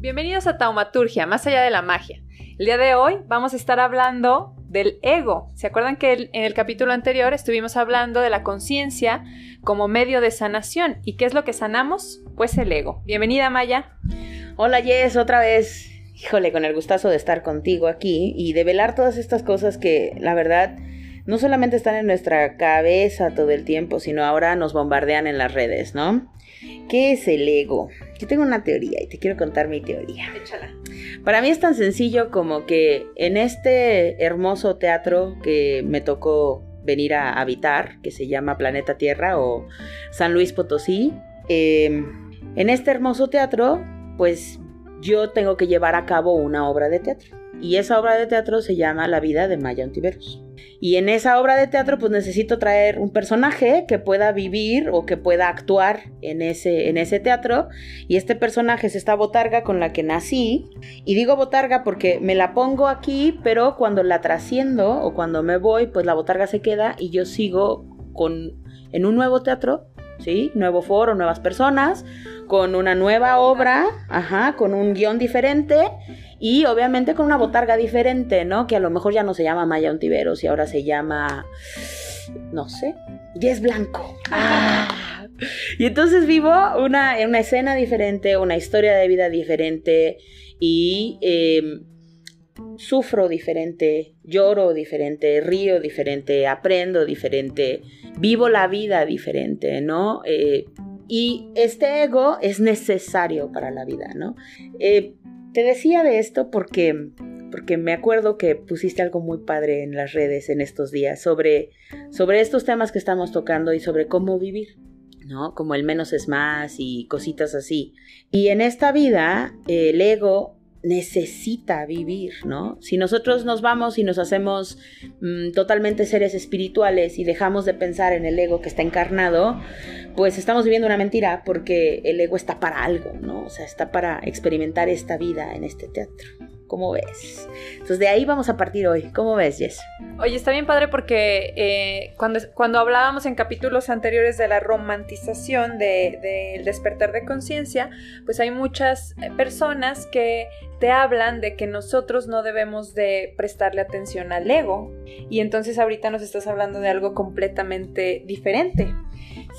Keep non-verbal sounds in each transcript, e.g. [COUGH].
Bienvenidos a Taumaturgia, más allá de la magia. El día de hoy vamos a estar hablando del ego. ¿Se acuerdan que en el capítulo anterior estuvimos hablando de la conciencia como medio de sanación? ¿Y qué es lo que sanamos? Pues el ego. Bienvenida Maya. Hola Jess, otra vez. Híjole, con el gustazo de estar contigo aquí y de velar todas estas cosas que la verdad no solamente están en nuestra cabeza todo el tiempo, sino ahora nos bombardean en las redes, ¿no? ¿Qué es el ego? Yo tengo una teoría y te quiero contar mi teoría. Échala. Para mí es tan sencillo como que en este hermoso teatro que me tocó venir a habitar, que se llama Planeta Tierra o San Luis Potosí, em, en este hermoso teatro, pues yo tengo que llevar a cabo una obra de teatro. Y esa obra de teatro se llama La vida de Maya Ontiveros. Y en esa obra de teatro pues necesito traer un personaje que pueda vivir o que pueda actuar en ese, en ese teatro. Y este personaje es esta botarga con la que nací. Y digo botarga porque me la pongo aquí, pero cuando la trasciendo o cuando me voy, pues la botarga se queda y yo sigo con, en un nuevo teatro, ¿sí? Nuevo foro, nuevas personas, con una nueva obra, ajá, con un guion diferente y obviamente con una botarga diferente, ¿no? Que a lo mejor ya no se llama Maya Ontiveros y ahora se llama, no sé, Yes Blanco. Ah. Y entonces vivo una, una escena diferente, una historia de vida diferente y em, sufro diferente, lloro diferente, río diferente, aprendo diferente, vivo la vida diferente, ¿no? Eh, y este ego es necesario para la vida, ¿no? Eh, te decía de esto porque, porque me acuerdo que pusiste algo muy padre en las redes en estos días sobre, sobre estos temas que estamos tocando y sobre cómo vivir. ¿no? Como el menos es más y cositas así. Y en esta vida, el ego necesita vivir, ¿no? Si nosotros nos vamos y nos hacemos mm, totalmente seres espirituales y dejamos de pensar en el ego que está encarnado, pues estamos viviendo una mentira porque el ego está para algo, ¿no? O sea, está para experimentar esta vida en este teatro. ¿Cómo ves? Entonces de ahí vamos a partir hoy. ¿Cómo ves, Jess? Oye, está bien padre porque eh, cuando, cuando hablábamos en capítulos anteriores de la romantización del de, despertar de conciencia, pues hay muchas personas que te hablan de que nosotros no debemos de prestarle atención al ego. Y entonces ahorita nos estás hablando de algo completamente diferente.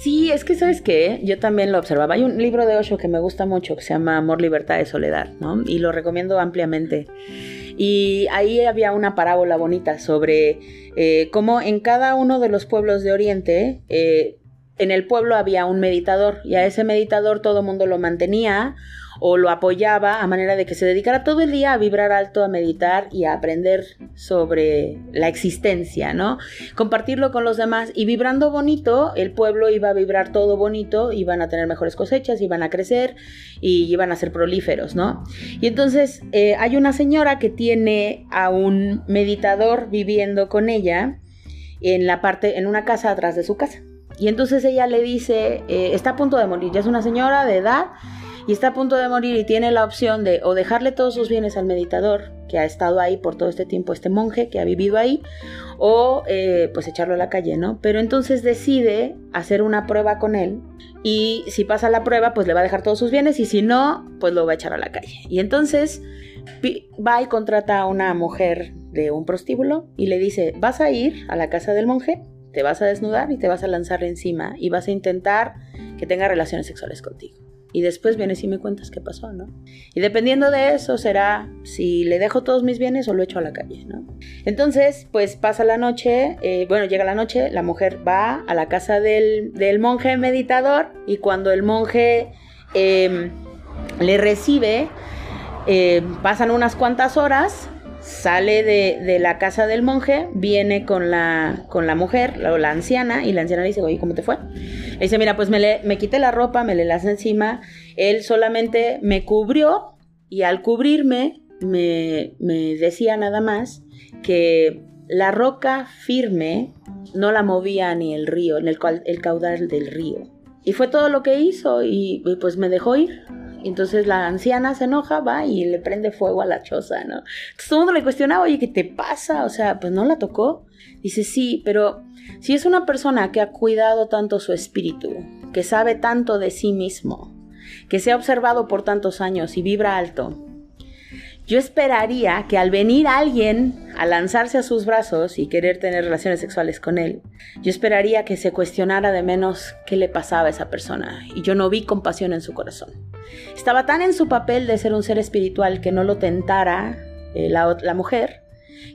Sí, es que sabes qué, yo también lo observaba. Hay un libro de Osho que me gusta mucho que se llama Amor, Libertad y Soledad, ¿no? Y lo recomiendo ampliamente. Y ahí había una parábola bonita sobre eh, cómo en cada uno de los pueblos de Oriente, eh, en el pueblo había un meditador y a ese meditador todo mundo lo mantenía o lo apoyaba a manera de que se dedicara todo el día a vibrar alto, a meditar y a aprender sobre la existencia, ¿no? Compartirlo con los demás y vibrando bonito, el pueblo iba a vibrar todo bonito, iban a tener mejores cosechas, iban a crecer y iban a ser prolíferos, ¿no? Y entonces eh, hay una señora que tiene a un meditador viviendo con ella en la parte, en una casa atrás de su casa. Y entonces ella le dice, eh, está a punto de morir, ya es una señora de edad y está a punto de morir y tiene la opción de o dejarle todos sus bienes al meditador que ha estado ahí por todo este tiempo, este monje que ha vivido ahí, o eh, pues echarlo a la calle, ¿no? Pero entonces decide hacer una prueba con él y si pasa la prueba pues le va a dejar todos sus bienes y si no pues lo va a echar a la calle. Y entonces va y contrata a una mujer de un prostíbulo y le dice, vas a ir a la casa del monje, te vas a desnudar y te vas a lanzar encima y vas a intentar que tenga relaciones sexuales contigo y después vienes y me cuentas qué pasó, ¿no? Y dependiendo de eso será si le dejo todos mis bienes o lo echo a la calle, ¿no? Entonces, pues pasa la noche, eh, bueno, llega la noche, la mujer va a la casa del, monje meditador y cuando el monje em, le recibe, em, pasan unas cuantas horas sale de, la casa del monje, viene con la, con la mujer, la, la anciana, y la anciana le dice, oye, ¿cómo te fue? Dice, mira, pues me, le, me quité la ropa, me le las encima, él solamente me cubrió y al cubrirme me, me decía nada más que la roca firme no la movía ni el río, en el caudal del río. Y fue todo lo que hizo y pues me dejó ir. Entonces la anciana se enoja, va y le prende fuego a la choza, ¿no? Entonces todo el mundo le cuestionaba, oye, ¿qué te pasa? O sea, pues no la tocó. Dice, sí, pero si es una persona que ha cuidado tanto su espíritu, que sabe tanto de sí mismo, que se ha observado por tantos años y vibra alto, yo esperaría que al venir alguien a lanzarse a sus brazos y querer tener relaciones sexuales con él, yo esperaría que se cuestionara de menos qué le pasaba a esa persona. Y yo no vi compasión en su corazón. Estaba tan en su papel de ser un ser espiritual que no lo tentara eh, la, la mujer,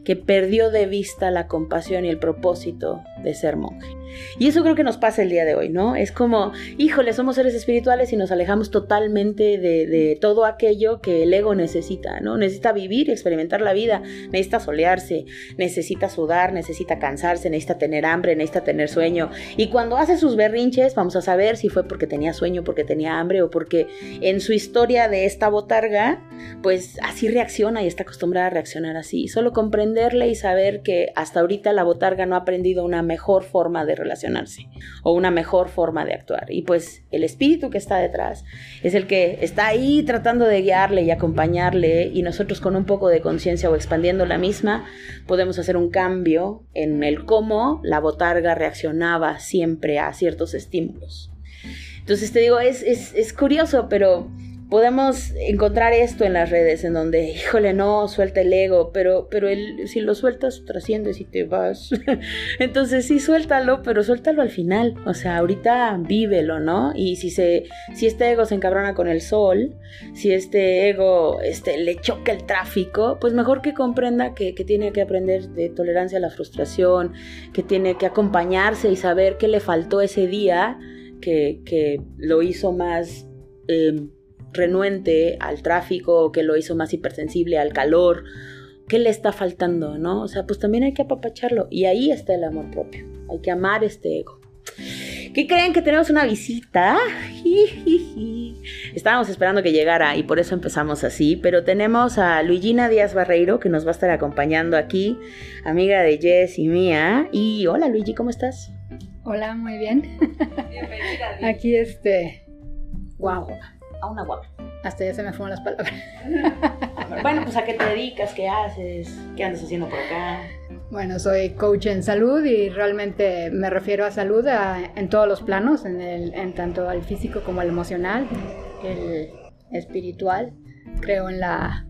que perdió de vista la compasión y el propósito de ser monje. Y eso creo que nos pasa el día de hoy, ¿no? Es como, híjole, somos seres espirituales y nos alejamos totalmente de, todo aquello que el ego necesita, ¿no? Necesita vivir y experimentar la vida, necesita solearse, necesita sudar, necesita cansarse, necesita tener hambre, necesita tener sueño. Y cuando hace sus berrinches, vamos a saber si fue porque tenía sueño, porque tenía hambre o porque en su historia de esta botarga, pues así reacciona y está acostumbrada a reaccionar así. Solo comprenderle y saber que hasta ahorita la botarga no ha aprendido una mejor forma de relacionarse o una mejor forma de actuar. Y pues el espíritu que está detrás es el que está ahí tratando de guiarle y acompañarle y nosotros con un poco de conciencia o expandiendo la misma podemos hacer un cambio en el cómo la botarga reaccionaba siempre a ciertos estímulos. Entonces te digo, es, es, es curioso, pero podemos encontrar esto en las redes en donde, híjole, no, suelta el ego, pero, pero el, si lo sueltas, trasciendes y te vas. [LAUGHS] Entonces sí, suéltalo, pero suéltalo al final. O sea, ahorita vívelo, ¿no? Y si se, si este ego se encabrona con el sol, si este ego este, le choca el tráfico, pues mejor que comprenda que, tiene que aprender de tolerancia a la frustración, que tiene que acompañarse y saber qué le faltó ese día que, que lo hizo más... Em, renuente al tráfico, que lo hizo más hipersensible al calor, ¿qué le está faltando, no? O sea, pues también hay que apapacharlo y ahí está el amor propio. Hay que amar este ego. ¿Qué creen que tenemos una visita? Estábamos esperando que llegara y por eso empezamos así, pero tenemos a Luigina Díaz Barreiro que nos va a estar acompañando aquí, amiga de Jess y mía. Y hola Luigi, ¿cómo estás? Hola, muy bien. Bienvenida. Aquí este, wow, a una guapa. Hasta ya se me fueron las palabras. [LAUGHS] bueno, pues a qué te dedicas, qué haces, qué andas haciendo por acá. Bueno, soy coach en salud y realmente me refiero a salud en todos los planos, en, el, en tanto el físico como el emocional, el espiritual. Creo en la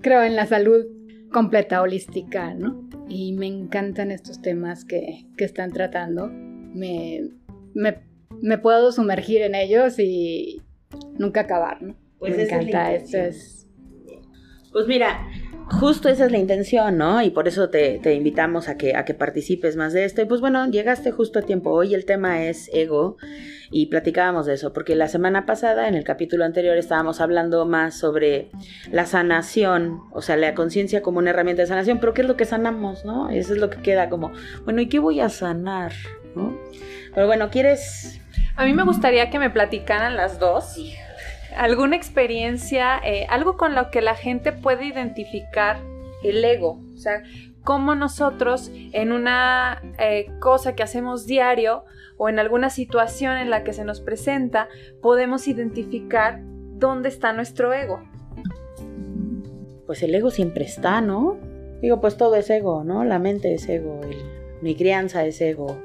creo en la salud completa, holística, ¿no? Y me encantan estos temas que, que están tratando. Me, me me puedo sumergir en ellos y nunca acabar, ¿no? Pues me encanta, esto es... Pues mira, justo esa es la intención, ¿no? Y por eso te, invitamos a que, a que participes más de esto. Y pues bueno, llegaste justo a tiempo. Hoy el tema es ego y platicábamos de eso, porque la semana pasada, en el capítulo anterior, estábamos hablando más sobre la sanación, o sea, la conciencia como una herramienta de sanación, pero ¿qué es lo que sanamos, no? Eso es lo que queda como, bueno, ¿y qué voy a sanar, no? Pero bueno, ¿quieres a mí me gustaría que me platicaran las dos. Alguna experiencia, eh, algo con lo que la gente puede identificar el ego. O sea, cómo nosotros en una eh, cosa que hacemos diario o en alguna situación en la que se nos presenta, podemos identificar dónde está nuestro ego. Pues el ego siempre está, ¿no? Digo, pues todo es ego, ¿no? La mente es ego, mi crianza es ego,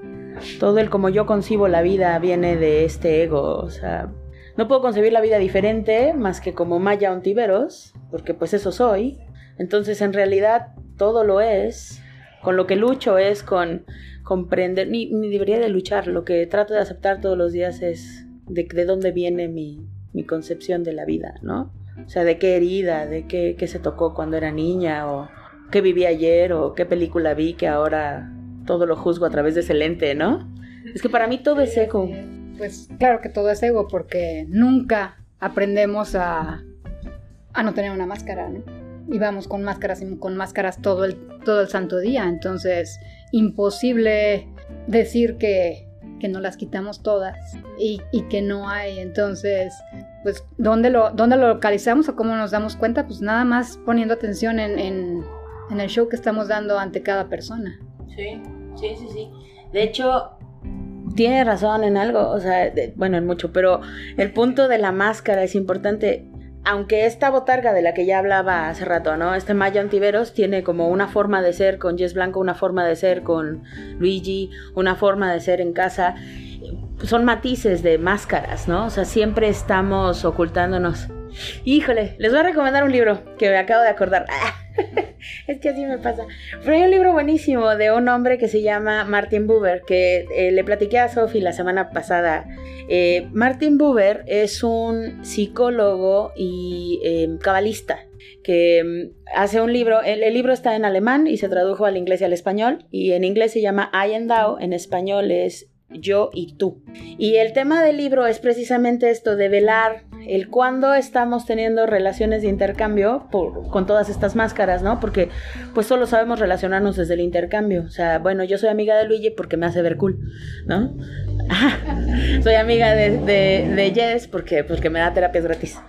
todo el como yo concibo la vida viene de este ego, o sea, no puedo concebir la vida diferente más que como Maya Ontiveros, porque pues eso soy. Entonces en realidad todo lo es. Con lo que lucho es con comprender, ni, debería de luchar, lo que trato de aceptar todos los días es de, de dónde viene mi, mi, concepción de la vida, ¿no? O sea, de qué herida, de qué, qué se tocó cuando era niña, o qué viví ayer, o qué película vi que ahora todo lo juzgo a través de ese lente, ¿no? Es que para mí todo es ego. Pues claro que todo es ego porque nunca aprendemos a, a no tener una máscara, ¿no? Y vamos con máscaras y con máscaras todo el, todo el santo día. Entonces, imposible decir que, que no las quitamos todas y, y, que no hay. Entonces, pues, ¿dónde lo, ¿dónde lo localizamos o cómo nos damos cuenta? Pues nada más poniendo atención en, en, en el show que estamos dando ante cada persona. Sí. Sí, sí, sí. De hecho, tiene razón en algo, o sea, bueno, en mucho, pero el punto de la máscara es importante. Aunque esta botarga de la que ya hablaba hace rato, ¿no? Este Maya Antiveros tiene como una forma de ser con Jess Blanco, una forma de ser con Luigi, una forma de ser en casa son matices de máscaras, ¿no? O sea, siempre estamos ocultándonos. Híjole, les voy a recomendar un libro que me acabo de acordar. [LAUGHS] es que así me pasa. Pero hay un libro buenísimo de un hombre que se llama Martin Buber, que eh, le platiqué a Sophie la semana pasada. Eh, Martin Buber es un psicólogo y em, cabalista que em, hace un libro, el, el, libro está en alemán y se tradujo al inglés y al español, y en inglés se llama I and Thou, en español es yo y tú. Y el tema del libro es precisamente esto de velar el cuándo estamos teniendo relaciones de intercambio con todas estas máscaras, ¿no? Porque pues solo sabemos relacionarnos desde el intercambio. O sea, bueno, yo soy amiga de Luigi porque me hace ver cool, ¿no? [LAUGHS] soy amiga de, de, Jess porque, porque me da terapias gratis.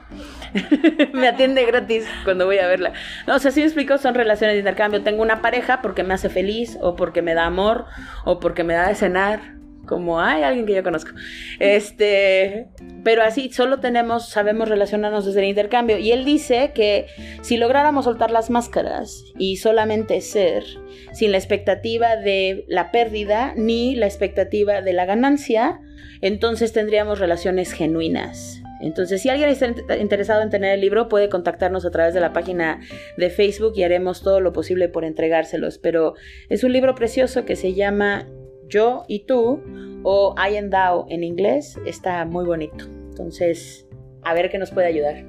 [LAUGHS] me atiende gratis cuando voy a verla. No, o sea, si me explico, son relaciones de intercambio. Tengo una pareja porque me hace feliz, o porque me da amor, o porque me da de cenar, como hay alguien que yo conozco. Este, pero así solo tenemos, sabemos relacionarnos desde el intercambio. Y él dice que si lográramos soltar las máscaras y solamente ser, sin la expectativa de la pérdida ni la expectativa de la ganancia, entonces tendríamos relaciones genuinas. Entonces, si alguien está interesado en tener el libro, puede contactarnos a través de la página de Facebook y haremos todo lo posible por entregárselos. Pero es un libro precioso que se llama yo y tú o I and thou en inglés está muy bonito. Entonces, a ver qué nos puede ayudar.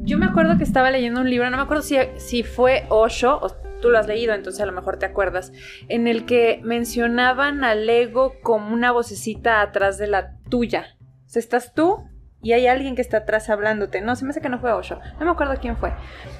Yo me acuerdo que estaba leyendo un libro, no me acuerdo si, si fue Osho o tú lo has leído, entonces a lo mejor te acuerdas, en el que mencionaban al ego como una vocecita atrás de la tuya. O sea, estás tú y hay alguien que está atrás hablándote. No, se me hace que no fue Osho. No me acuerdo quién fue.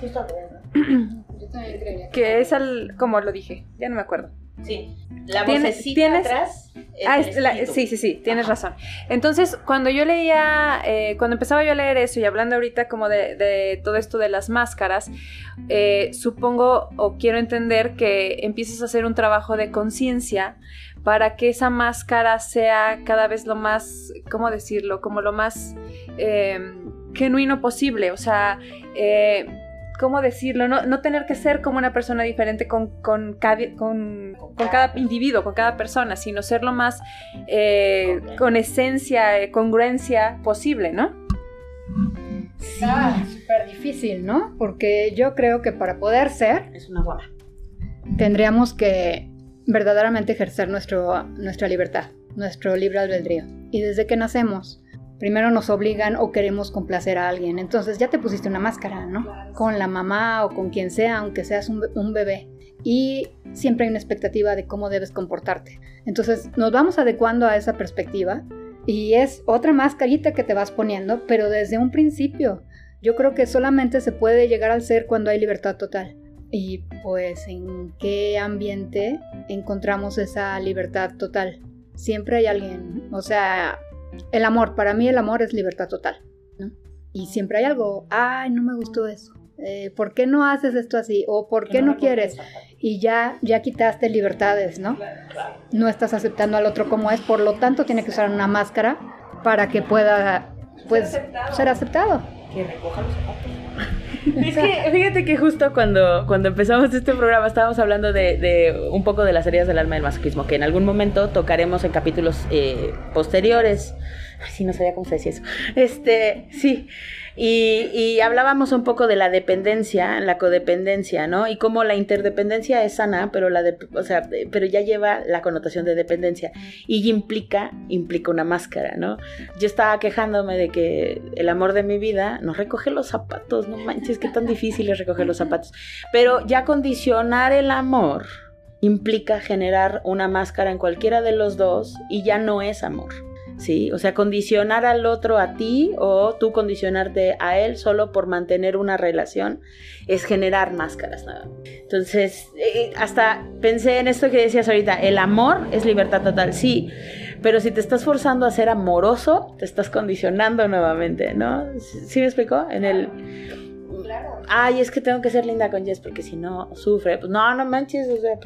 Yo [CLEARS THROAT] también creía. Que es al, como lo dije, ya no me acuerdo. Sí. La vocecita atrás. Ah, sí, sí, sí, tienes razón. Entonces, cuando yo leía, eh, cuando empezaba yo a leer eso y hablando ahorita como de, todo esto de las máscaras, eh, supongo o quiero entender que empieces a hacer un trabajo de conciencia para que esa máscara sea cada vez lo más, ¿cómo decirlo? Como lo más eh, genuino posible. O sea, ¿cómo decirlo? No, tener que ser como una persona diferente con, con, cada, con, cada individuo, con cada persona, sino ser lo más eh, con esencia, eh, congruencia posible, ¿no? Sí, súper difícil, ¿no? Porque yo creo que para poder ser... Es una guapa. Tendríamos que verdaderamente ejercer nuestro, nuestra libertad, nuestro libre albedrío. Y desde que nacemos primero nos obligan o queremos complacer a alguien. Entonces ya te pusiste una máscara, ¿no? Con la mamá o con quien sea, aunque seas un, bebé. Y siempre hay una expectativa de cómo debes comportarte. Entonces nos vamos adecuando a esa perspectiva y es otra mascarita que te vas poniendo, pero desde un principio. Yo creo que solamente se puede llegar al ser cuando hay libertad total. Y pues en qué ambiente encontramos esa libertad total. Siempre hay alguien, o sea, el amor, para mí el amor es libertad total, ¿no? Y siempre hay algo, ay, no me gustó eso. Eh, ¿Por qué no haces esto así? ¿O por qué no, quieres? Y ya, ya quitaste libertades, ¿no? No estás aceptando al otro como es, por lo tanto tiene que usar una máscara para que pueda pues, ser aceptado. Que recoja los Es que fíjate que justo cuando, cuando empezamos este programa estábamos hablando de, un poco de las heridas del alma del masoquismo, que en algún momento tocaremos en capítulos eh, posteriores. Ay, sí, no sabía cómo se decía eso. Este, sí. Y, hablábamos un poco de la dependencia, la codependencia, ¿no? Y cómo la interdependencia es sana, pero la o sea, pero ya lleva la connotación de dependencia y implica implica una máscara, ¿no? Yo estaba quejándome de que el amor de mi vida no recoge los zapatos, no manches, qué tan difícil es recoger los zapatos. Pero ya condicionar el amor implica generar una máscara en cualquiera de los dos y ya no es amor. ¿Sí? O sea, condicionar al otro a ti o tú condicionarte a él solo por mantener una relación es generar máscaras. Entonces, eh, hasta pensé en esto que decías ahorita, el amor es libertad total, sí, pero si te estás forzando a ser amoroso, te estás condicionando nuevamente, ¿no? ¿Sí me explico? En el ay, es que tengo que ser linda con Jess porque si no sufre. Pues no, no manches, o sea,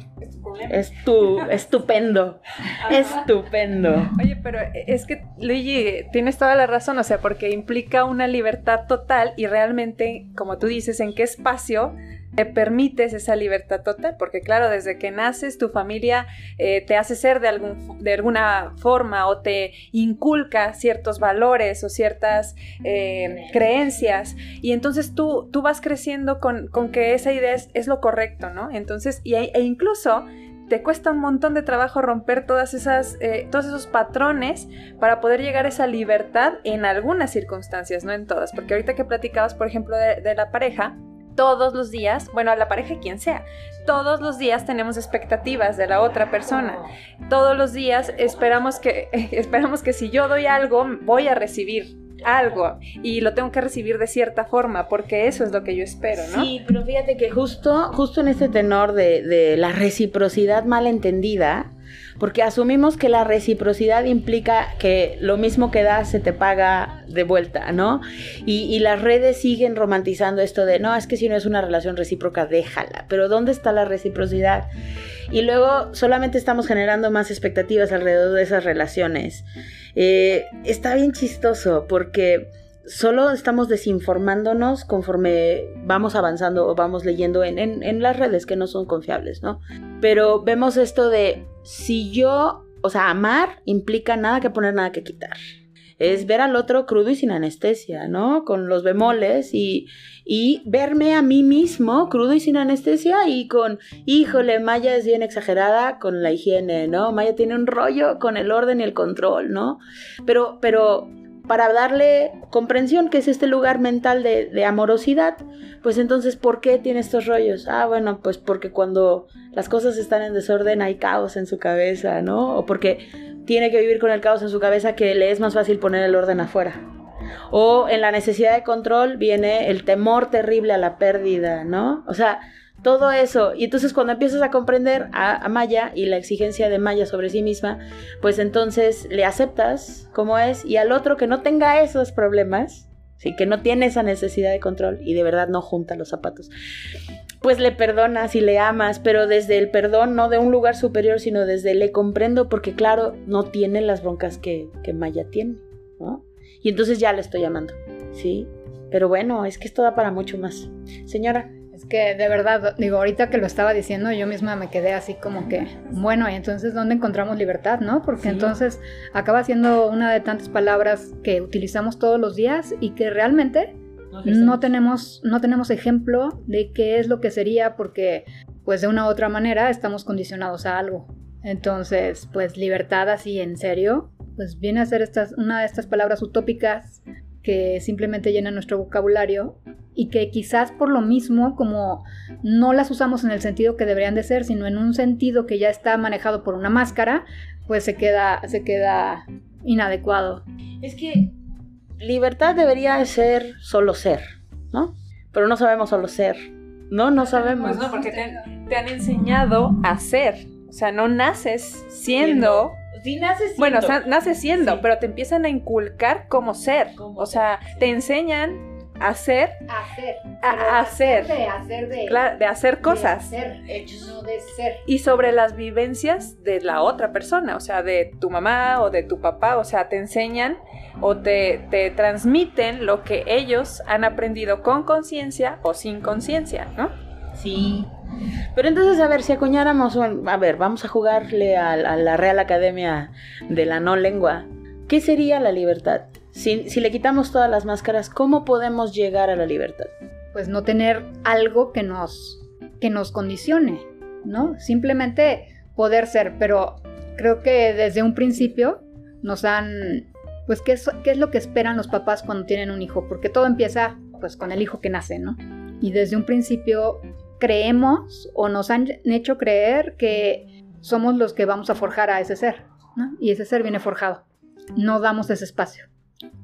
es tu estupendo, [LAUGHS] estupendo. Oye, pero es que Luigi, tienes toda la razón, o sea, porque implica una libertad total y realmente, como tú dices, en qué espacio te permites esa libertad total, porque claro, desde que naces tu familia eh, te hace ser de, algún, de alguna forma o te inculca ciertos valores o ciertas eh, creencias y entonces tú, tú vas creciendo con, que esa idea es, lo correcto, ¿no? Entonces, y, e incluso te cuesta un montón de trabajo romper todas esas, eh, todos esos patrones para poder llegar a esa libertad en algunas circunstancias, no en todas. Porque ahorita que platicabas, por ejemplo, de la pareja, todos los días, bueno, a la pareja quien sea, todos los días tenemos expectativas de la otra persona. Todos los días esperamos que, [LAUGHS] esperamos que si yo doy algo, voy a recibir algo y lo tengo que recibir de cierta forma porque eso es lo que yo espero, ¿no? Sí, pero fíjate que justo, justo en este tenor de, de la reciprocidad malentendida, porque asumimos que la reciprocidad implica que lo mismo que das se te paga de vuelta, ¿no? Y, las redes siguen romantizando esto de, no, es que si no es una relación recíproca, déjala, pero ¿dónde está la reciprocidad? Y luego solamente estamos generando más expectativas alrededor de esas relaciones. Eh, está bien chistoso porque solo estamos desinformándonos conforme vamos avanzando o vamos leyendo en, en, las redes que no son confiables, ¿no? Pero vemos esto de si yo, o sea, amar implica nada que poner, nada que quitar. Es ver al otro crudo y sin anestesia, ¿no? Con los bemoles y, y verme a mí mismo crudo y sin anestesia y con, híjole, Maya es bien exagerada con la higiene, ¿no? Maya tiene un rollo con el orden y el control, ¿no? Pero, pero para darle comprensión, que es este lugar mental de, amorosidad, pues entonces, ¿por qué tiene estos rollos? Ah, bueno, pues porque cuando las cosas están en desorden hay caos en su cabeza, ¿no? O porque tiene que vivir con el caos en su cabeza que le es más fácil poner el orden afuera. O en la necesidad de control viene el temor terrible a la pérdida, ¿no? O sea, todo eso. Y entonces cuando empiezas a comprender a, Maya y la exigencia de Maya sobre sí misma, pues entonces le aceptas como es y al otro que no tenga esos problemas, ¿sí? que no tiene esa necesidad de control y de verdad no junta los zapatos, pues le perdonas y le amas, pero desde el perdón, no de un lugar superior, sino desde le comprendo porque claro, no tiene las broncas que, que Maya tiene, ¿no? Y entonces ya le estoy amando, ¿sí? Pero bueno, es que esto da para mucho más. Señora que de verdad, digo, ahorita que lo estaba diciendo, yo misma me quedé así como que, bueno, y entonces, ¿dónde encontramos libertad, no? Porque entonces acaba siendo una de tantas palabras que utilizamos todos los días y que realmente no, tenemos, no tenemos ejemplo de qué es lo que sería porque, pues de una u otra manera, estamos condicionados a algo. Entonces, pues libertad así en serio, pues viene a ser estas, una de estas palabras utópicas que simplemente llenan nuestro vocabulario y que quizás por lo mismo, como no las usamos en el sentido que deberían de ser, sino en un sentido que ya está manejado por una máscara, pues se queda, se queda inadecuado. Es que libertad debería ser solo ser, ¿no? Pero no sabemos solo ser, ¿no? No sabemos. Pues no, porque te, han enseñado a ser. O sea, no naces siendo... Sí, naces siendo. Bueno, naces siendo, pero te empiezan a inculcar cómo ser. o sea, te enseñan hacer. Hacer. A, hacer. De hacer de. de hacer cosas. De hacer, hechos, no de ser. Y sobre las vivencias de la otra persona, o sea, de tu mamá o de tu papá, o sea, te enseñan o te, te transmiten lo que ellos han aprendido con conciencia o sin conciencia, ¿no? Sí. Pero entonces, a ver, si acuñáramos, a ver, vamos a jugarle a la Real Academia de la No Lengua. ¿Qué sería la libertad? Si, le quitamos todas las máscaras, ¿cómo podemos llegar a la libertad? Pues no tener algo que nos, que nos condicione, ¿no? Simplemente poder ser, pero creo que desde un principio nos han, pues, ¿qué es, qué es lo que esperan los papás cuando tienen un hijo? Porque todo empieza, pues, con el hijo que nace, ¿no? Y desde un principio creemos o nos han hecho creer que somos los que vamos a forjar a ese ser. Y ese ser viene forjado. No damos ese espacio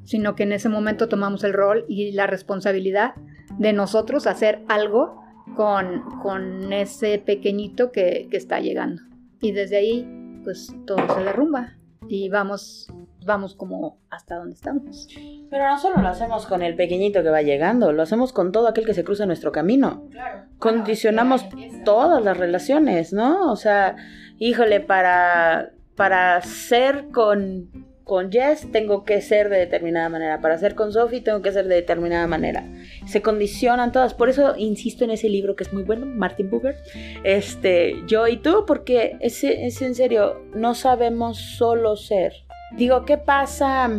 sino que en ese momento tomamos el rol y la responsabilidad de nosotros hacer algo con, con ese pequeñito que, que, está llegando. Y desde ahí, pues todo se derrumba y vamos, vamos como hasta donde estamos. Pero no solo lo hacemos con el pequeñito que va llegando, lo hacemos con todo aquel que se cruza nuestro camino. Claro. Condicionamos todas las relaciones, ¿no? O sea, híjole, para, para ser con con Jess tengo que ser de determinada manera, para ser con Sophie tengo que ser de determinada manera. Se condicionan todas, por eso insisto en ese libro que es muy bueno, Martin Buber, este, yo y tú, porque es, es en serio, no sabemos solo ser. Digo, ¿qué pasa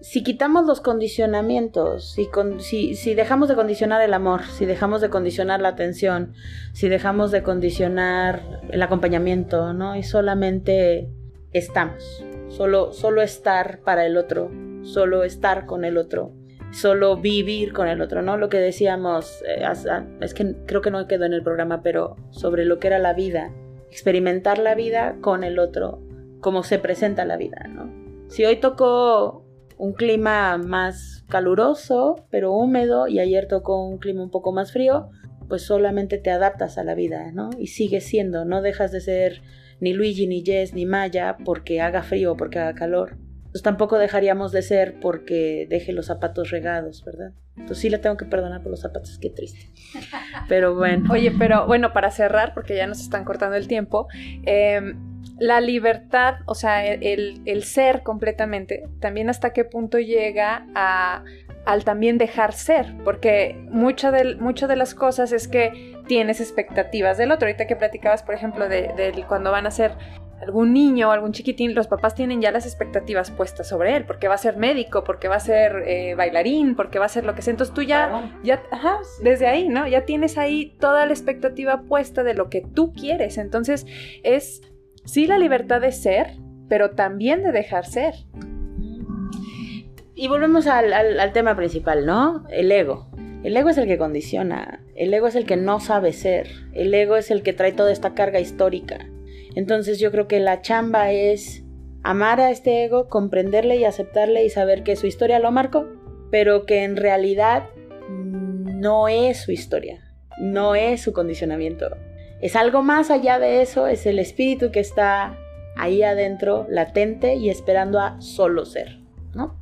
si quitamos los condicionamientos, si, dejamos de condicionar el amor, si dejamos de condicionar la atención, si dejamos de condicionar el acompañamiento, ¿no? Y solamente estamos, solo, solo estar para el otro, solo estar con el otro, solo vivir con el otro, ¿no? Lo que decíamos, eh, es que creo que no quedó en el programa, pero sobre lo que era la vida, experimentar la vida con el otro, como se presenta la vida, ¿no? Si hoy tocó un clima más caluroso, pero húmedo, y ayer tocó un clima un poco más frío, pues solamente te adaptas a la vida, ¿no? Y sigues siendo, no dejas de ser ni Luigi, ni Jess, ni Maya porque haga frío o porque haga calor. Pues tampoco dejaríamos de ser porque deje los zapatos regados, ¿verdad? Entonces sí le tengo que perdonar por los zapatos, qué triste. [LAUGHS] Pero bueno. Oye, pero bueno, para cerrar, porque ya nos están cortando el tiempo, eh, la libertad, o sea, el, ser completamente, también hasta qué punto llega a, al también dejar ser, porque muchas de, de las cosas es que tienes expectativas del otro. Ahorita que platicabas, por ejemplo, de, cuando van a ser algún niño o algún chiquitín, los papás tienen ya las expectativas puestas sobre él, porque va a ser médico, porque va a ser eh, bailarín, porque va a ser lo que sea. Entonces tú ya, ya ajá, desde ahí, ¿no? Ya tienes ahí toda la expectativa puesta de lo que tú quieres. Entonces es Sí la libertad de ser, pero también de dejar ser. Y volvemos al, tema principal, ¿no? El ego. El ego es el que condiciona, el ego es el que no sabe ser, el ego es el que trae toda esta carga histórica. Entonces yo creo que la chamba es amar a este ego, comprenderle y aceptarle y saber que su historia lo marcó, pero que en realidad no es su historia, no es su condicionamiento, es algo más allá de eso, es el espíritu que está ahí adentro, latente y esperando a solo ser, ¿no?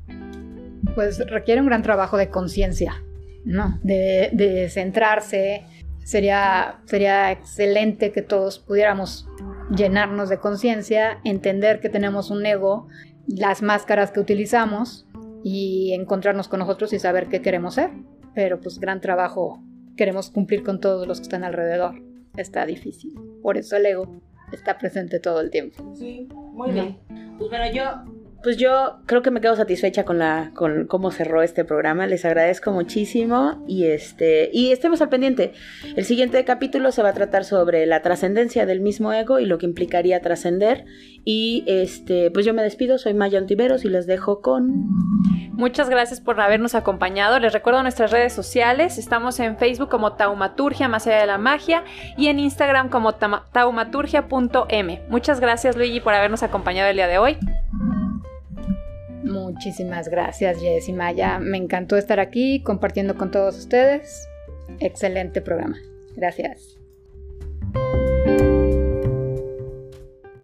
Pues requiere un gran trabajo de conciencia, ¿no? De, centrarse. Sería, sería excelente que todos pudiéramos llenarnos de conciencia, entender que tenemos un ego, las máscaras que utilizamos y encontrarnos con nosotros y saber qué queremos ser. Pero pues gran trabajo queremos cumplir con todos los que están alrededor está difícil. Por eso el ego está presente todo el tiempo. Sí, muy bien. Pues bueno, yo pues yo creo que me quedo satisfecha con la con cómo cerró este programa. Les agradezco muchísimo y este y estemos al pendiente. El siguiente capítulo se va a tratar sobre la trascendencia del mismo ego y lo que implicaría trascender y este pues yo me despido, soy Maya Ontiveros y les dejo con Muchas gracias por habernos acompañado. Les recuerdo nuestras redes sociales. Estamos en Facebook como Taumaturgia más allá de la magia y en Instagram como taumaturgia.m. Muchas gracias Luigi por habernos acompañado el día de hoy. Muchísimas gracias, Jess y Maya. Me encantó estar aquí compartiendo con todos ustedes. Excelente programa. Gracias.